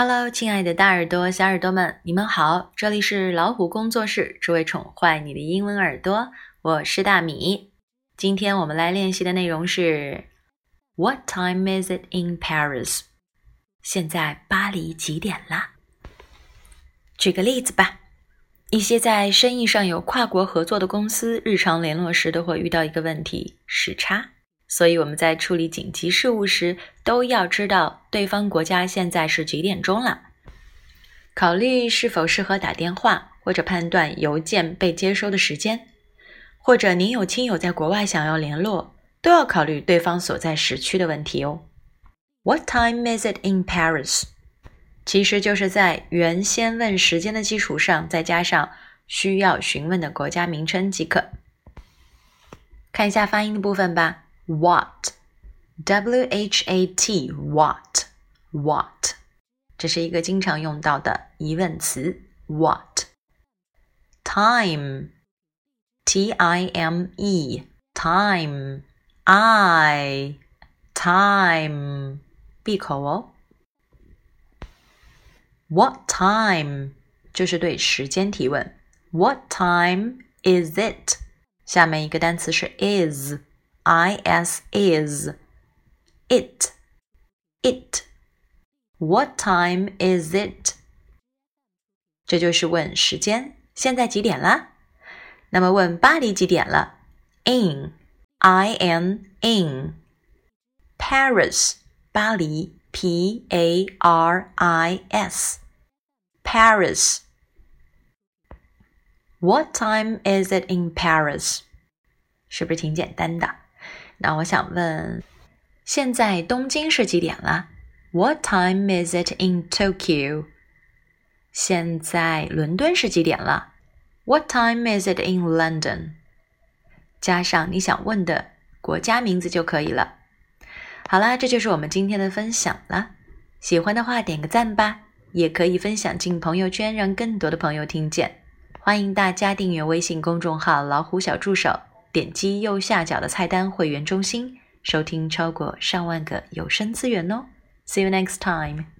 Hello，亲爱的大耳朵、小耳朵们，你们好！这里是老虎工作室，只为宠坏你的英文耳朵。我是大米。今天我们来练习的内容是 What time is it in Paris？现在巴黎几点啦？举个例子吧，一些在生意上有跨国合作的公司，日常联络时都会遇到一个问题——时差。所以我们在处理紧急事务时，都要知道对方国家现在是几点钟了。考虑是否适合打电话，或者判断邮件被接收的时间，或者您有亲友在国外想要联络，都要考虑对方所在时区的问题哦。What time is it in Paris？其实就是在原先问时间的基础上，再加上需要询问的国家名称即可。看一下发音的部分吧。What, W H A T, what, what，这是一个经常用到的疑问词。What time, T I M E, time, I, time，闭口哦。What time 就是对时间提问。What time is it？下面一个单词是 is。 is is it it what time is it 这就是问时间，现在几点了？那么问巴黎几点了？In I N in Paris 巴黎 P A R I S Paris What time is it in Paris？是不是挺简单的？ 那我想问，现在东京是几点了？What time is it in Tokyo？现在伦敦是几点了？What time is it in London？加上你想问的国家名字就可以了。好啦，这就是我们今天的分享了。喜欢的话点个赞吧，也可以分享进朋友圈，让更多的朋友听见。欢迎大家订阅微信公众号“老虎小助手”。点击右下角的菜单“会员中心”，收听超过上万个有声资源哦。See you next time.